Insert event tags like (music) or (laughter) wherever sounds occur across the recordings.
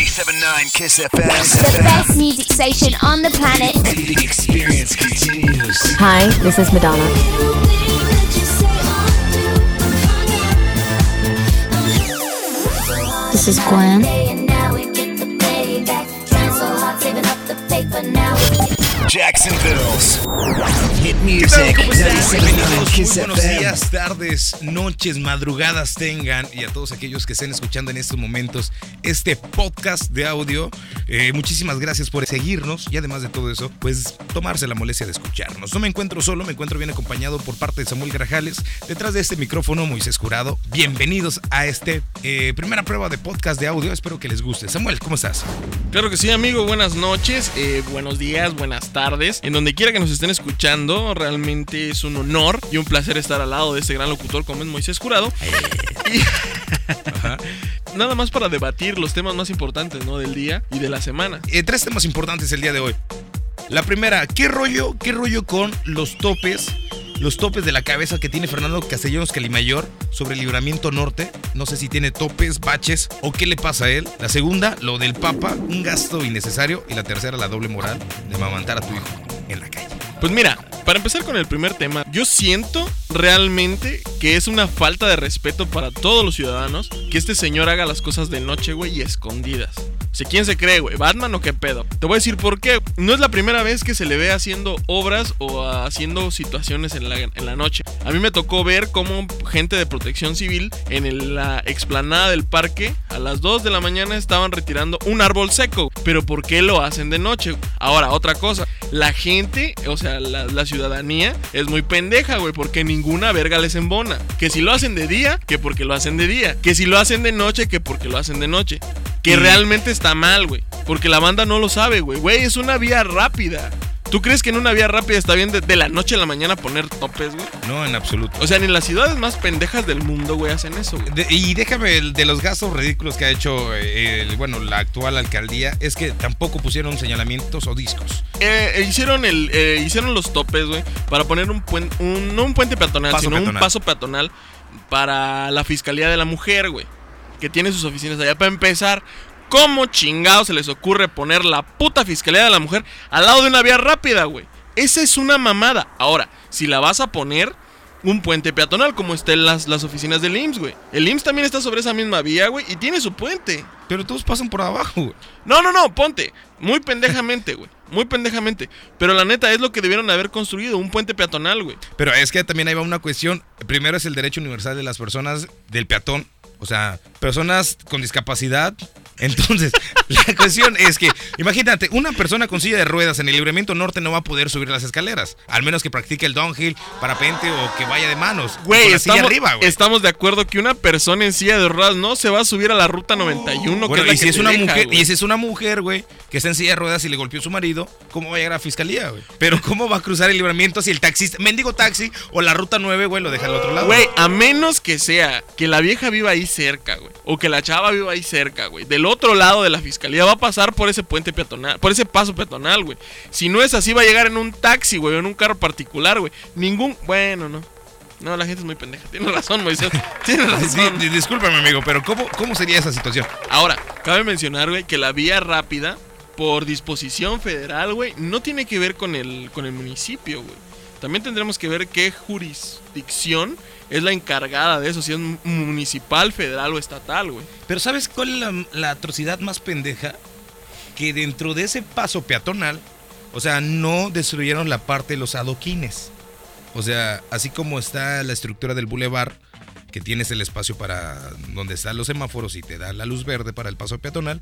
97.9 Kiss The best music station on the planet. The experience continues. Hi, this is Madonna. This is Gwen. Jacksonville's hit ¿Qué tal? music. 97.9 Bienvenidos. Muy buenos días, tardes, noches, madrugadas tengan y a todos aquellos que estén escuchando en estos momentos este podcast de audio. eh, muchísimas gracias por seguirnos y además de todo eso, pues tomarse la molestia de escucharnos. No me encuentro solo, me encuentro bien acompañado por parte de Samuel Grajales. Detrás de este micrófono, Moisés Jurado. Bienvenidos a este eh, primera prueba de podcast de audio. Espero que les guste. Samuel, ¿cómo estás? Claro que sí, amigo. Buenas noches, eh, buenos días, buenas tardes. En donde quiera que nos estén escuchando, realmente es un honor y un placer estar al lado de este gran locutor como es Moisés Jurado. (laughs) Y- Nada más para debatir los temas más importantes ¿no? del día y de la semana. Eh, tres temas importantes el día de hoy. La primera, ¿qué rollo, qué rollo con los topes, los topes de la cabeza que tiene Fernando Castellanos Calimayor sobre el libramiento norte? No sé si tiene topes, baches o qué le pasa a él. La segunda, lo del Papa, un gasto innecesario. Y la tercera, la doble moral de mamantar a tu hijo en la calle. Pues mira, para empezar con el primer tema, yo siento realmente que es una falta de respeto para todos los ciudadanos que este señor haga las cosas de noche, güey, y escondidas. ¿Quién se cree, güey? ¿Batman o qué pedo? Te voy a decir por qué. No es la primera vez que se le ve haciendo obras o haciendo situaciones en la, en la noche. A mí me tocó ver cómo gente de protección civil en la explanada del parque a las 2 de la mañana estaban retirando un árbol seco. Pero ¿por qué lo hacen de noche? Ahora, otra cosa. La gente, o sea, la, la ciudadanía es muy pendeja, güey, porque ninguna verga les embona. Que si lo hacen de día, que porque lo hacen de día. Que si lo hacen de noche, que porque lo hacen de noche. Que realmente está mal, güey. Porque la banda no lo sabe, güey. Güey, es una vía rápida. ¿Tú crees que en una vía rápida está bien de, de la noche a la mañana poner topes, güey? No, en absoluto. O sea, ni en las ciudades más pendejas del mundo, güey, hacen eso, güey. De- y déjame el de los gastos ridículos que ha hecho eh, el- bueno, la actual alcaldía, es que tampoco pusieron señalamientos o discos. Eh, eh, hicieron el eh, hicieron los topes, güey, para poner un puente, un, no un puente peatonal, Paso sino peatonal. un paso peatonal para la Fiscalía de la Mujer, güey, que tiene sus oficinas allá. Para empezar, ¿cómo chingado se les ocurre poner la puta Fiscalía de la Mujer al lado de una vía rápida, güey? Esa es una mamada. Ahora, si la vas a poner un puente peatonal como estén las, las oficinas del IMSS, güey. El IMSS también está sobre esa misma vía, güey, y tiene su puente. Pero todos pasan por abajo, güey. No, no, no, ponte. Muy pendejamente, güey. Muy pendejamente. Pero la neta es lo que debieron haber construido, un puente peatonal, güey. Pero es que también ahí va una cuestión. Primero es el derecho universal de las personas, del peatón. O sea, personas con discapacidad. Entonces, (laughs) la cuestión es que, imagínate, una persona con silla de ruedas en el libramiento norte no va a poder subir las escaleras. Al menos que practique el downhill, parapente o que vaya de manos. Güey, la estamos, arriba, güey. estamos de acuerdo que una persona en silla de ruedas no se va a subir a la ruta 91, Bueno, que y es si la es una deja, mujer, y si es una mujer, güey, que está en silla de ruedas y le golpeó su marido, ¿cómo va a llegar a fiscalía, güey? Pero (laughs) ¿cómo va a cruzar el libramiento si el taxista, mendigo taxi o la ruta 9, güey, lo deja al otro lado? Güey, a menos que sea que la vieja viva ahí cerca, güey. O que la chava viva ahí cerca, güey. Del otro lado de la fiscalía va a pasar por ese puente peatonal, por ese paso peatonal, güey. Si no es así, va a llegar en un taxi, güey, o en un carro particular, güey. Ningún. Bueno, no. No, la gente es muy pendeja. Tienes razón, Moisés. (laughs) Tienes Sí, razón. discúlpame, amigo, pero ¿cómo, ¿cómo sería esa situación? Ahora, cabe mencionar, güey, que la vía rápida, por disposición federal, güey, no tiene que ver con el, con el municipio, güey. También tendremos que ver qué jurisdicción es la encargada de eso, si es municipal, federal o estatal, güey. Pero ¿sabes cuál es la, la atrocidad más pendeja? Que dentro de ese paso peatonal, o sea, no destruyeron la parte de los adoquines. O sea, así como está la estructura del bulevar, que tienes el espacio para donde están los semáforos y te da la luz verde para el paso peatonal,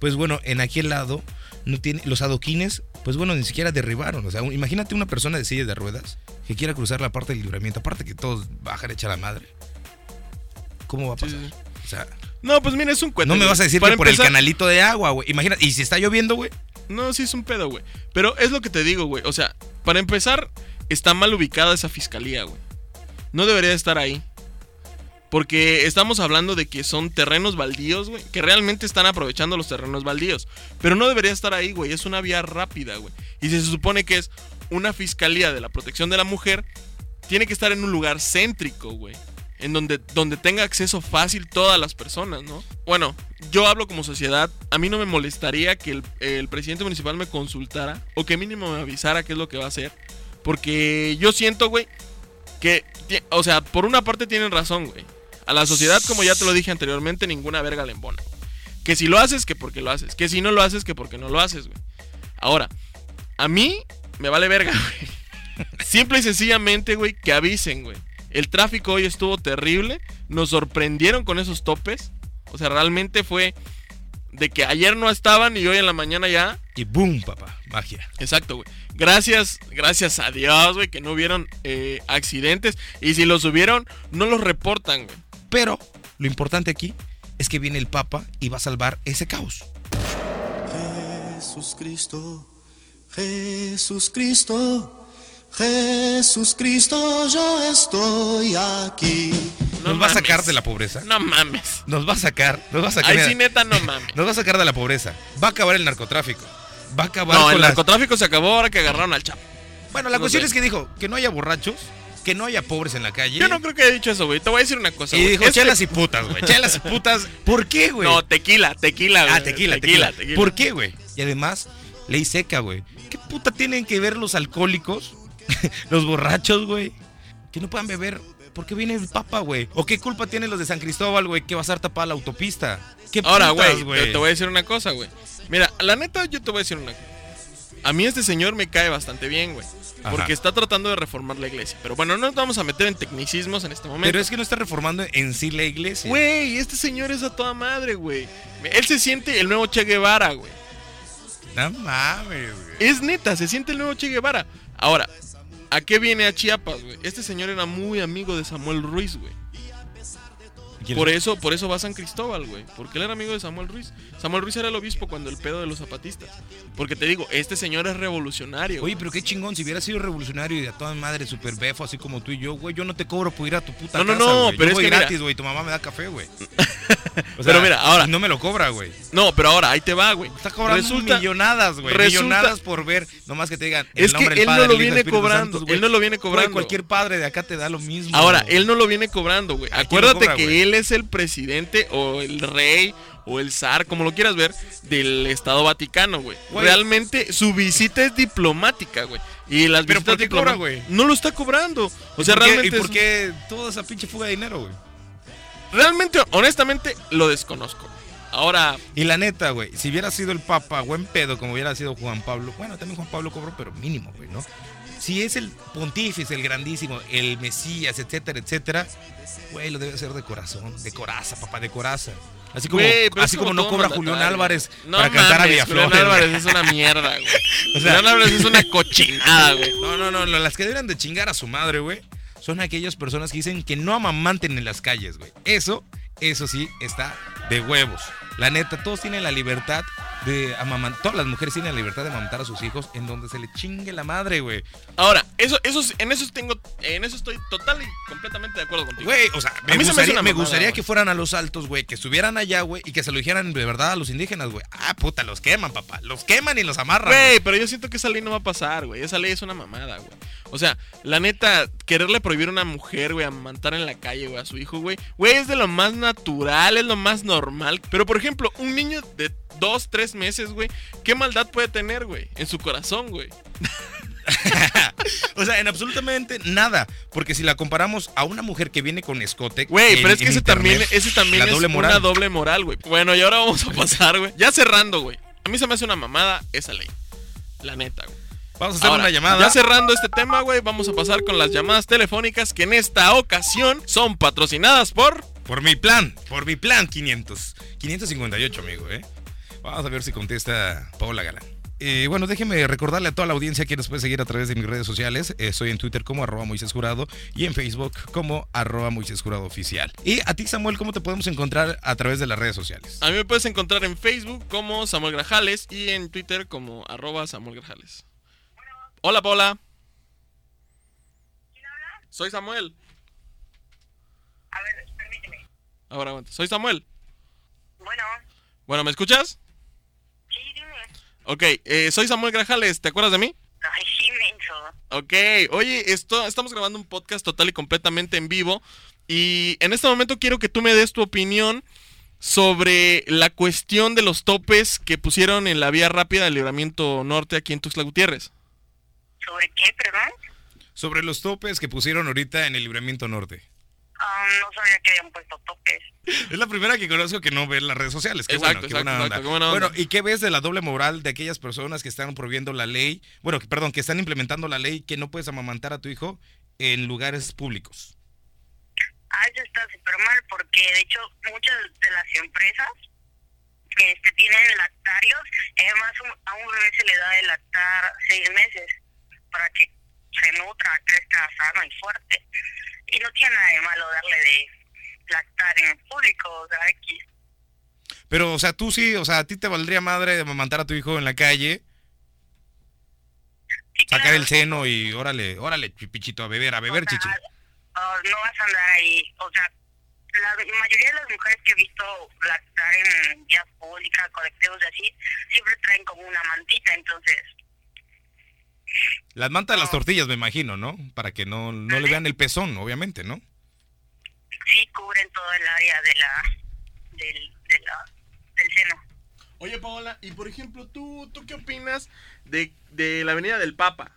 pues bueno, en aquel lado no tiene los adoquines, pues bueno, ni siquiera derribaron. O sea, imagínate una persona de silla de ruedas que quiera cruzar la parte del libramiento, aparte que todos bajan hecha la madre. ¿Cómo va a pasar? sí. O sea, No, pues mira, es un cuento. no me vas a decir que por empezar- el canalito de agua, güey. Imagínate, y si está lloviendo, güey. No, sí es un pedo, güey. Pero es lo que te digo, güey. O sea, para empezar, está mal ubicada esa fiscalía, güey. No debería estar ahí. Porque estamos hablando de que son terrenos baldíos, güey. Que realmente están aprovechando los terrenos baldíos. Pero no debería estar ahí, güey. Es una vía rápida, güey. Y si se supone que es una fiscalía de la protección de la mujer, tiene que estar en un lugar céntrico, güey. en donde, donde tenga acceso fácil todas las personas, ¿no? Bueno, yo hablo como sociedad, a mí no me molestaría que el, el presidente municipal me consultara o que mínimo me avisara qué es lo que va a hacer. Porque yo siento, güey, que, o sea, por una parte tienen razón, güey. A la sociedad, como ya te lo dije anteriormente, ninguna verga le embona. Que si lo haces, que porque lo haces. Que si no lo haces, que porque no lo haces, güey. Ahora, a mí me vale verga, (laughs) güey. Simple y sencillamente, güey, que avisen, güey. El tráfico hoy estuvo terrible. Nos sorprendieron con esos topes. O sea, realmente fue de que ayer no estaban y hoy en la mañana ya. Y boom, papá, magia. Exacto, güey. Gracias, gracias a Dios, güey, que no hubieron eh, accidentes. Y si los hubieron, no los reportan, güey. Pero lo importante aquí es que viene el Papa y va a salvar ese caos. Jesús Cristo, Jesús Cristo, Jesús Cristo, yo estoy aquí. No nos va a sacar de la pobreza. No mames. Nos va a sacar, nos va a sacar. Ay, sí, neta, no mames. (laughs) Nos va a sacar de la pobreza. Va a acabar el narcotráfico. Va a acabar No, con el las- narcotráfico se acabó ahora que agarraron al Chapo. Bueno, la no cuestión sé. es que dijo que no haya borrachos, (laughs) que no haya pobres en la calle. Yo no creo que haya dicho eso, güey. Te voy a decir una cosa, Y güey. dijo Este- chelas y putas, güey. Chelas y putas. (laughs) ¿Por qué, güey? No, tequila, tequila, güey. ah, tequila, tequila, ¿Por qué, güey? Y además, ley seca, güey. ¿Qué puta tienen que ver los alcohólicos, (laughs) los borrachos, güey? Que no puedan beber porque viene el Papa, güey. ¿O qué culpa tienen los de San Cristóbal, güey, que va a estar tapada la autopista? ¿Qué Ahora, güey, te, te voy a decir una cosa, güey. Mira, la neta, yo te voy a decir una cosa. A mí este señor me cae bastante bien, güey. Ajá. Porque está tratando de reformar la iglesia. Pero bueno, no nos vamos a meter en tecnicismos en este momento. Pero es que no está reformando en sí la iglesia. Güey, este señor es a toda madre, güey. Él se siente el nuevo Che Guevara, güey. No mames, güey. Es neta, se siente el nuevo Che Guevara. Ahora, ¿a qué viene a Chiapas, güey? Este señor era muy amigo de Samuel Ruiz, güey. Por eso, por eso va a San Cristóbal, güey. Porque él era amigo de Samuel Ruiz. Samuel Ruiz era el obispo cuando el pedo de los zapatistas. Porque te digo, este señor es revolucionario. Oye, pero qué chingón, si hubiera sido revolucionario y de a toda madre super befo, así como tú y yo, güey, yo no te cobro por ir a tu puta No, no, casa, no, güey. Yo pero es voy que mira- gratis, güey, tu mamá me da café, güey. (laughs) O Pero mira, ahora- No me lo cobra, güey. No, pero ahora, ahí te va, güey. Está cobrando Resulta- millonadas, güey. resulta- Millonadas por ver, nomás que te digan. el Es que nombre él no lo viene cobrando, güey. él no lo viene Güey, cobrando. cualquier padre de acá te da lo mismo. Ahora, él no lo viene cobrando, güey. ¿A quién lo Acuérdate cobra, que güey? él es el presidente o el rey o el zar, como lo quieras ver, del Estado Vaticano, güey. Realmente su visita es diplomática, güey. Y las ¿Pero visitas por qué cobra, diploma- güey? No lo está cobrando. O sea, ¿Y por qué- realmente ¿Y por es- qué toda esa pinche fuga de dinero, güey? realmente honestamente lo desconozco. Ahora, Y la neta, güey, si hubiera sido el Papa, buen pedo, como hubiera sido Juan Pablo, bueno, también Juan Pablo cobró, pero mínimo, güey, ¿no? Si es el pontífice, el grandísimo, el Mesías, etcétera, etcétera, güey, lo debe hacer de corazón, de coraza, papá, de coraza. Así como, así como no cobra Julián Álvarez. No para cantar a Villaflores. Julián Álvarez es una mierda, güey. (laughs) O sea- Julián Álvarez es una cochinada, güey. No, no, no, las que deberían de chingar a su madre, güey, son aquellas personas que dicen que no amamanten en las calles, güey. Eso, eso sí, está de huevos. La neta, todos tienen la libertad de amamantar, todas las mujeres tienen la libertad de amamantar a sus hijos en donde se le chingue la madre, güey. Ahora, eso, eso, en eso tengo, en eso estoy total y completamente de acuerdo contigo. Güey, o sea, me A mí se me hace gustaría, me mamada, gustaría que fueran a los altos, güey, que estuvieran allá, güey, y que se lo dijeran de verdad a los indígenas, güey. Ah, puta, los queman, papá. Los queman y los amarran. Güey, pero yo siento que esa ley no va a pasar, güey. Esa ley es una mamada, güey. O sea, la neta, quererle prohibir a una mujer, güey, a matar en la calle, güey, a su hijo, güey. Güey, es de lo más natural, es lo más normal. Pero, por ejemplo, un niño de dos, tres meses, güey, ¿qué maldad puede tener, güey? En su corazón, güey. (laughs) O sea, en absolutamente nada. Porque si la comparamos a una mujer que viene con escote. Güey, pero es que ese también, ese también es doble moral. una doble moral, güey. Bueno, y ahora vamos a pasar, güey. Ya cerrando, güey. A mí se me hace una mamada esa ley. La neta, güey. Vamos a hacer Ahora, una llamada. Ya cerrando este tema, güey, vamos a pasar con las llamadas telefónicas que en esta ocasión son patrocinadas por... Por mi plan, por mi plan 500. 558, amigo, ¿eh? Vamos a ver si contesta Paola Galán. Eh, bueno, déjeme recordarle a toda la audiencia que nos puede seguir a través de mis redes sociales. Eh, soy en Twitter como arroba Moisés Jurado y en Facebook como arroba Moisés Jurado Oficial. Y a ti, Samuel, ¿cómo te podemos encontrar a través de las redes sociales? A mí me puedes encontrar en Facebook como Samuel Grajales y en Twitter como arroba Samuel Grajales. Hola, Paula. Soy Samuel. A ver, permíteme. Ahora aguanta. Soy Samuel. Bueno, Bueno, ¿me escuchas? Ok, eh, soy Samuel Grajales. ¿Te acuerdas de mí? Ay, sí, menso. Ok, oye, esto, estamos grabando un podcast total y completamente en vivo Y en este momento quiero que tú me des tu opinión sobre la cuestión de los topes que pusieron en la vía rápida del libramiento norte aquí en Tuxtla Gutiérrez. ¿Sobre qué, perdón? Sobre los topes que pusieron ahorita en el libramiento norte. Ah, no sabía que habían puesto topes. (laughs) Es la primera que conozco que no ve las redes sociales. Qué Exacto, bueno, qué exacto, buena exacto, onda. qué buena onda. Bueno, ¿y qué ves de la doble moral de aquellas personas que están prohibiendo la ley? Bueno, que- perdón, que están implementando la ley que no puedes amamantar a tu hijo en lugares públicos. Ah, eso está súper mal porque de hecho muchas de las empresas este, tienen lactarios. Además, un- a un bebé se le da de lactar seis meses para que se nutra, crezca sano y fuerte. Y no tiene nada de malo darle de lactar en público, o sea, X. Pero, o sea, tú sí, o sea, a ti te valdría madre de amamantar a tu hijo en la calle, Sí, sacar claro. el seno y órale, órale, pichito, a beber, a beber, O sea, chichi. ah, no vas a andar ahí, o sea, la mayoría de las mujeres que he visto lactar en vías públicas, colectivos y así, siempre traen como una mantita, entonces, Las mantas de las tortillas, me imagino, ¿no? Para que no, no le vean el pezón, obviamente, ¿no? sí cubren todo el área de la, del, de la, del seno. Oye, Paola, y por ejemplo, ¿tú, tú qué opinas de, de la Avenida del Papa?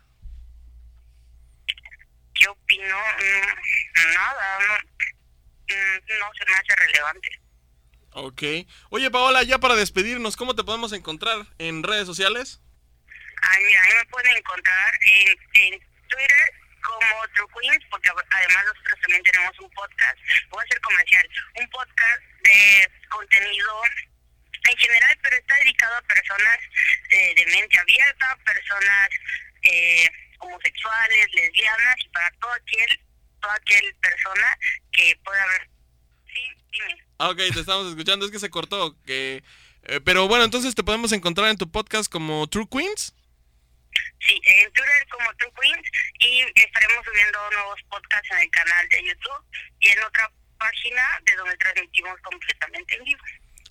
¿Qué opino? Mm, nada, no, mm, no se me hace relevante. Ok. Oye, Paola, ya para despedirnos, ¿cómo te podemos encontrar en redes sociales? Ay, mira, ahí me pueden encontrar en, en Twitter como True Queens, porque además nosotros también tenemos un podcast, voy a hacer comercial, un podcast de contenido en general, pero está dedicado a personas eh, de mente abierta, personas eh, homosexuales, lesbianas, para todo aquel, toda aquel persona que pueda ver. Sí, dime. Ah, ok, te estamos escuchando, es que se cortó. Que, eh, pero bueno, entonces te podemos encontrar en tu podcast como True Queens. Sí, en Twitter como True Queens y estaremos subiendo nuevos podcasts en el canal de YouTube y en otra página de donde transmitimos completamente en vivo.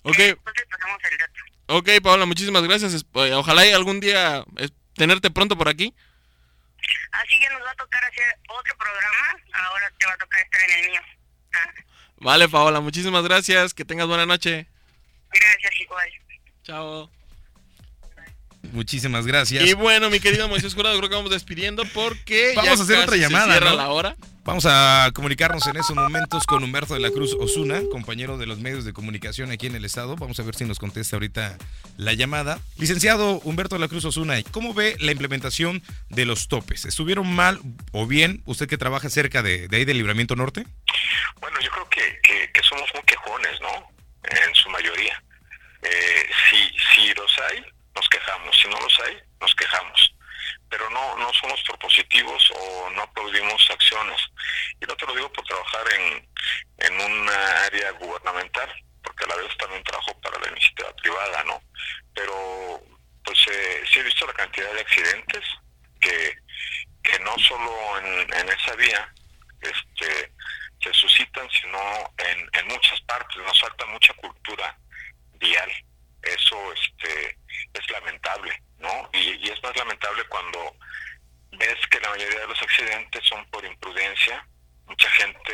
Ok. Eh, Entonces pasamos el dato. Ok, Paola, muchísimas gracias. Eh, Ojalá y algún día tenerte pronto por aquí. Así ya nos va a tocar hacer otro programa, ahora te va a tocar estar en el mío. Ah, Vale, Paola, muchísimas gracias. Que tengas buena noche. gracias igual. Chao. Muchísimas gracias. Y bueno, mi querido Moisés Jurado, creo que vamos despidiendo porque Vamos ya a hacer otra casi se llamada, cierra ¿no? la hora. Vamos a comunicarnos en esos momentos con Humberto de la Cruz Osuna, compañero de los medios de comunicación aquí en el estado. Vamos a ver si nos contesta ahorita la llamada. Licenciado Humberto de la Cruz Osuna, ¿cómo ve la implementación de los topes? ¿Estuvieron mal o bien usted que trabaja cerca de, de ahí del Libramiento Norte? Bueno, yo creo que, que, que somos muy quejones, ¿no? En su mayoría. Eh, si, si los hay, nos quejamos. Si no los hay, nos quejamos. Pero no, no somos propositivos o no aplaudimos acciones. Y no te lo digo por trabajar en, en una área gubernamental, porque a la vez también trabajo para la iniciativa privada, ¿no? Pero pues eh, sí he visto la cantidad de accidentes que, que no solo en, esa vía este, se suscitan, sino en, en muchas partes. Nos falta mucha cultura vial. Eso este, es lamentable, ¿no? Y, es más lamentable cuando ves que la mayoría de los accidentes son por imprudencia. Mucha gente,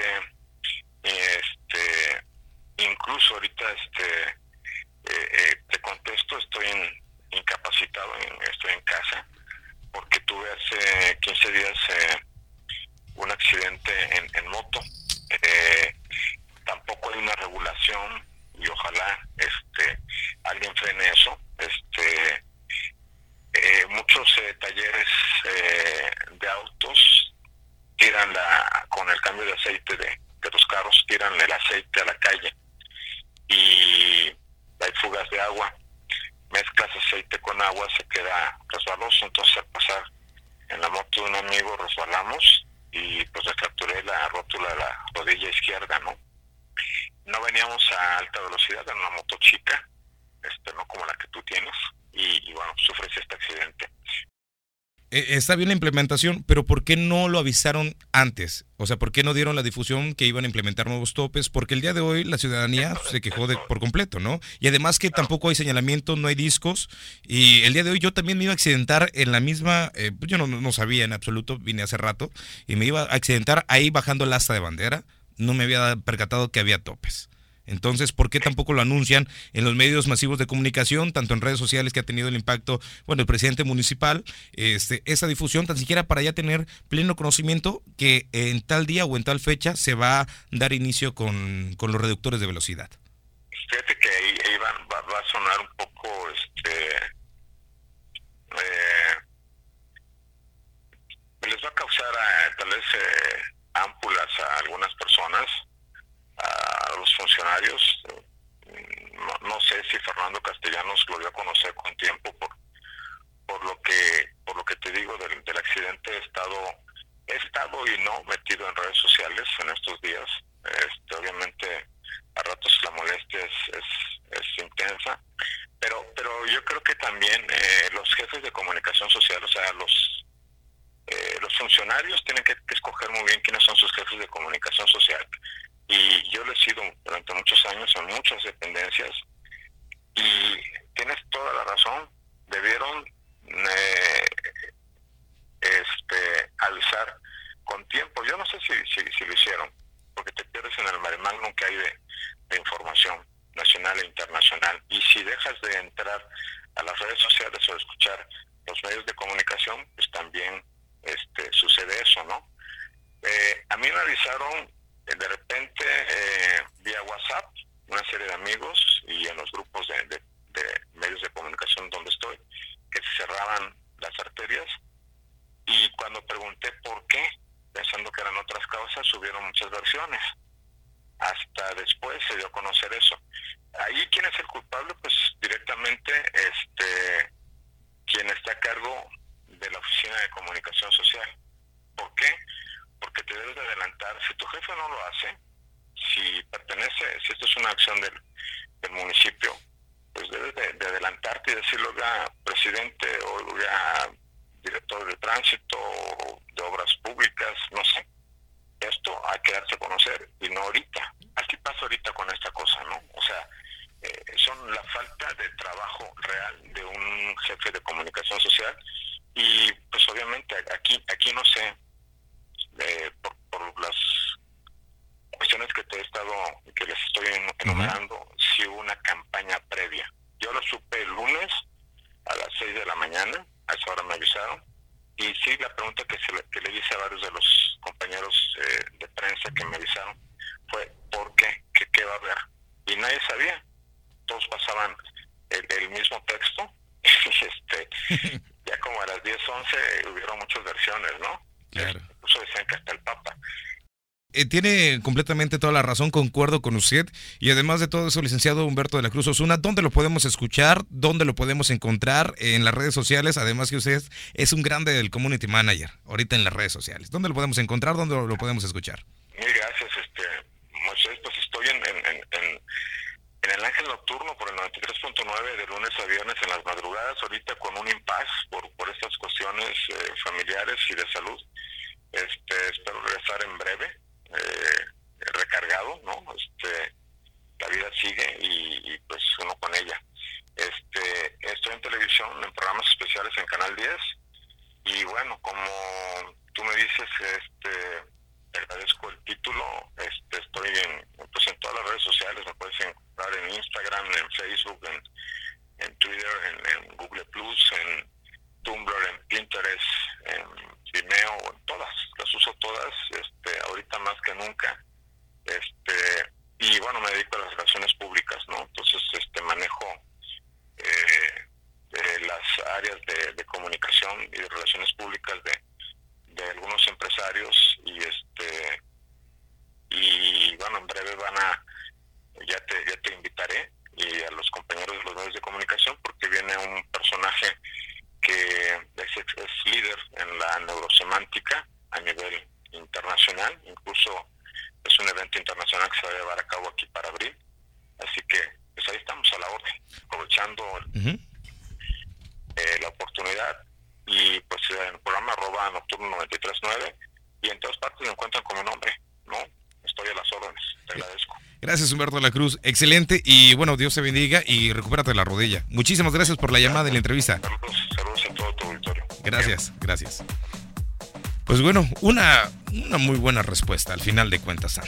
este, incluso ahorita, este, eh, eh, te contesto, estoy incapacitado, estoy en casa, porque tuve hace 15 días eh, un accidente en, en moto. Eh, tampoco hay una regulación y ojalá este alguien frene eso. Este eh, muchos eh, talleres eh, de autos tiran la con el cambio de aceite de, de los carros tiran el aceite a la calle y hay fugas de agua mezclas aceite con agua se queda resbaloso entonces al pasar en la moto de un amigo resbalamos y pues le fracturé la rótula de la rodilla izquierda no no veníamos a alta velocidad en una moto chica este no como la que tú tienes y, y bueno sufres este accidente Eh, está bien la implementación, pero ¿por qué no lo avisaron antes? O sea, ¿por qué no dieron la difusión que iban a implementar nuevos topes? Porque el día de hoy la ciudadanía se quejó de, por completo, ¿no? Y además que tampoco hay señalamiento, no hay discos. Y el día de hoy yo también me iba a accidentar en la misma, eh, pues yo no, no sabía en absoluto, vine hace rato, y me iba a accidentar ahí bajando el asta de bandera. no me había percatado que había topes. Entonces, ¿por qué tampoco lo anuncian en los medios masivos de comunicación, tanto en redes sociales que ha tenido el impacto, bueno, el presidente municipal, este, esa difusión, tan siquiera para ya tener pleno conocimiento que en tal día o en tal fecha se va a dar inicio con, con los reductores de velocidad? Fíjate que ahí, ahí va, a sonar un poco, este, eh, les va a causar eh, tal vez eh, ámpulas a algunas personas, a los funcionarios. No, no sé si Fernando Castellanos lo dio a conocer con tiempo por, por lo que por lo que te digo del, del accidente he estado he estado y no metido en redes sociales en estos días. Este, obviamente a ratos la molestia es, es, intensa, pero pero yo creo que también eh, los jefes de comunicación social, o sea, los eh, los funcionarios tienen que escoger muy bien quiénes son sus jefes de comunicación social. Y yo lo he sido durante muchos años en muchas dependencias y tienes toda la razón, debieron eh, este avisar con tiempo. Yo no sé si, si, lo hicieron, porque te pierdes en el mare magnum que hay de, información nacional e internacional. Y si dejas de entrar a las redes sociales o de escuchar los medios de comunicación, pues también este, sucede eso, ¿no? Eh, a mí me avisaron de repente eh, vía WhatsApp, una serie de amigos y en los grupos de, de- medios de comunicación donde estoy, que se cerraban las arterias y cuando pregunté por qué, pensando que eran otras causas, subieron muchas versiones. Hasta después se dio a conocer eso. Ahí, ¿quién es el culpable? Pues directamente este quien está a cargo de la Oficina de Comunicación Social. ¿Por qué? Porque te debes de adelantar. Si tu jefe no lo hace, si pertenece, si esto es una acción del, del municipio, pues debes de, de adelantarte y decirle, oiga, presidente, o oiga, director de tránsito, o de obras públicas, no sé. Esto hay que darse a conocer y no ahorita. Así pasa ahorita con esta cosa, ¿no? O sea, eh, son la falta de trabajo real de un jefe de comunicación social y pues obviamente aquí aquí no sé eh, por, por las cuestiones que te he estado que les estoy en- enumerando si hubo una campaña previa yo lo supe el lunes a las 6 de la mañana a esa hora me avisaron y sí la pregunta que, se le, que le hice a varios de los compañeros eh, de prensa que me avisaron fue ¿por qué? ¿qué, qué va a haber? y nadie sabía todos pasaban el, el mismo texto (laughs) y este (laughs) ya como a las 10, 11 hubieron muchas versiones, ¿no? Claro. Incluso decían que hasta el Papa. Eh, tiene completamente toda la razón, concuerdo con usted. Y además de todo eso, licenciado Humberto de la Cruz Osuna, ¿dónde lo podemos escuchar? ¿Dónde lo podemos encontrar? En las redes sociales, además que usted es un grande del community manager, ahorita en las redes sociales. ¿Dónde lo podemos encontrar? ¿Dónde lo podemos escuchar? Mil gracias, este, Moisés, pues estoy en, en, en, en- el Ángel Nocturno por el 93.9 de lunes a viernes en las madrugadas, ahorita con un impas por, por estas cuestiones eh, familiares y de salud. Este, espero regresar en breve, eh, recargado, ¿no? Este, la vida sigue y, y, pues uno con ella. Este, estoy en televisión, en programas especiales en Canal 10 y bueno, como tú me dices, este, te agradezco el título, este, estoy en, pues en todas las redes sociales, me puedes encontrar en Instagram, en Facebook, en, en Twitter, en, en Google Plus, en Tumblr, en Pinterest, en Vimeo, en todas, las uso todas, este, ahorita más que nunca, este, y bueno, me dedico a las relaciones públicas, ¿no? Entonces, este, manejo eh, eh, las áreas de, de comunicación y de relaciones públicas de, de algunos empresarios y este y bueno en breve van a ya te ya te invitaré y a los compañeros de los medios de comunicación porque viene un personaje que es, es líder en la neurosemántica a nivel internacional incluso es un evento internacional que se va a llevar a cabo aquí para abril así que pues ahí estamos a la orden aprovechando eh, la oportunidad y pues en el programa arroba nocturno 939 y en todas partes me encuentran como nombre, ¿no? Estoy a las órdenes, te agradezco. Gracias, Humberto de la Cruz. Excelente. Y bueno, Dios te bendiga y recupérate la rodilla. Muchísimas gracias por la llamada y la entrevista. Saludos, saludos a todo tu auditorio. Gracias, gracias. Pues bueno, una, una muy buena respuesta al final de cuentas.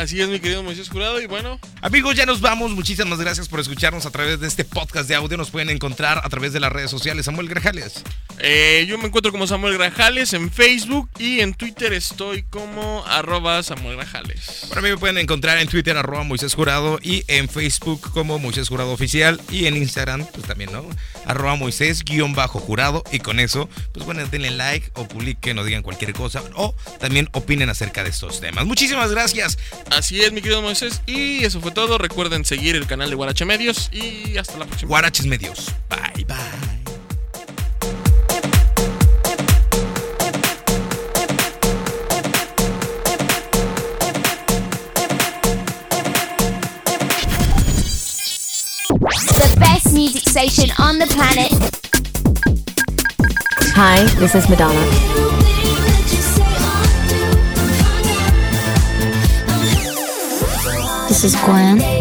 Así es, mi querido Moisés Jurado. Y bueno, Amigos, ya nos vamos. Muchísimas gracias por escucharnos a través de este podcast de audio. Nos pueden encontrar a través de las redes sociales. Samuel Grajales. eh, yo me encuentro como Samuel Grajales en Facebook y en Twitter estoy como arroba Samuel Grajales. Para mí me pueden encontrar en Twitter arroba Moisés Jurado y en Facebook como Moisés Jurado Oficial y en Instagram pues también, ¿no? Arroba Moisés guion bajo jurado y con eso pues bueno, denle like o publiquen o digan cualquier cosa o también opinen acerca de estos temas. Muchísimas gracias. Así es, mi querido Moisés. Y eso fue todo. Recuerden seguir el canal de Guarache Medios y hasta la próxima. Guaraches Medios. Bye bye. The best music station on the planet. Hi, this is Madonna. This is Gwen.